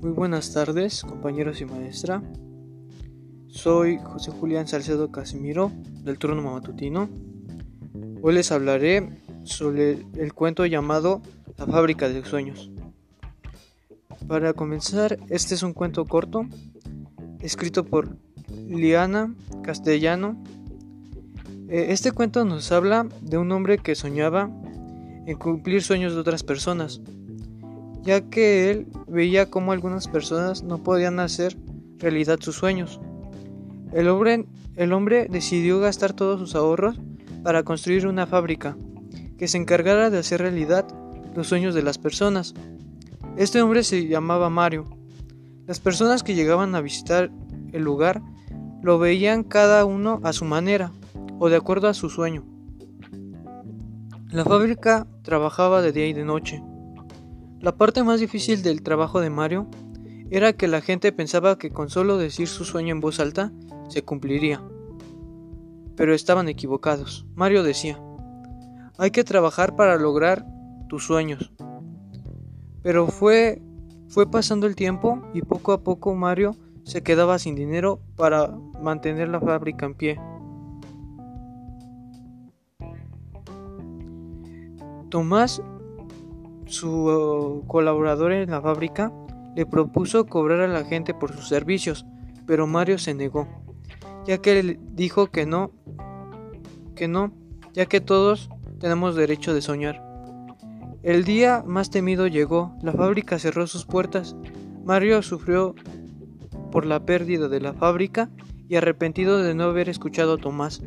Muy buenas tardes, compañeros y maestra. Soy José Julián Salcedo Casimiro, del turno matutino. Hoy les hablaré sobre el cuento llamado La fábrica de sueños. Para comenzar, este es un cuento corto, escrito por Liana Castellano. Eh, este cuento nos habla de un hombre que soñaba en cumplir sueños de otras personas ya que él veía cómo algunas personas no podían hacer realidad sus sueños. El hombre, decidió gastar todos sus ahorros para construir una fábrica que se encargara de hacer realidad los sueños de las personas. Este hombre se llamaba Mario. Las personas que llegaban a visitar el lugar lo veían cada uno a su manera o de acuerdo a su sueño. La fábrica trabajaba de día y de noche la parte más difícil del trabajo de Mario era que la gente pensaba que con solo decir su sueño en voz alta se cumpliría. Pero estaban equivocados. Mario decía, hay que trabajar para lograr tus sueños. Pero fue, fue pasando el tiempo y poco a poco Mario se quedaba sin dinero para mantener la fábrica en pie. Tomás su colaborador en la fábrica le propuso cobrar a la gente por sus servicios, pero Mario se negó, ya que él dijo que no, que no, ya que todos tenemos derecho de soñar. El día más temido llegó, la fábrica cerró sus puertas, Mario sufrió por la pérdida de la fábrica y arrepentido de no haber escuchado a Tomás.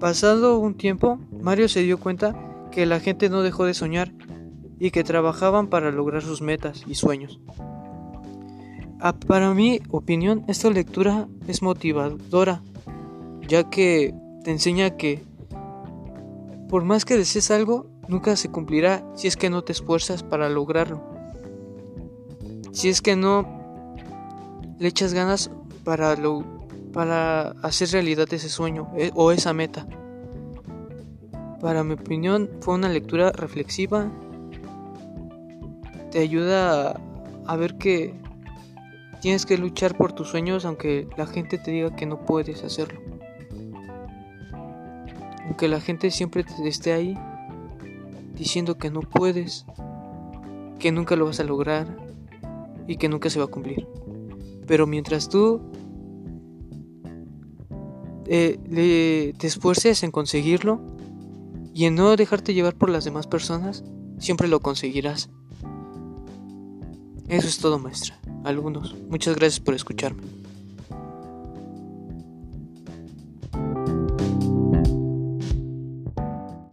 Pasado un tiempo, Mario se dio cuenta que la gente no dejó de soñar y que trabajaban para lograr sus metas y sueños. Ah, para mi opinión, esta lectura es motivadora, ya que te enseña que por más que desees algo, nunca se cumplirá si es que no te esfuerzas para lograrlo. Si es que no le echas ganas para, para hacer realidad ese sueño eh, o esa meta. Para mi opinión fue una lectura reflexiva te ayuda a, ver que tienes que luchar por tus sueños aunque la gente te diga que no puedes hacerlo. Aunque la gente siempre te esté ahí diciendo que no puedes, que nunca lo vas a lograr y que nunca se va a cumplir. Pero mientras tú eh, te esfuerces en conseguirlo y en no dejarte llevar por las demás personas, siempre lo conseguirás. Eso es todo, maestra. Algunos. Muchas gracias por escucharme.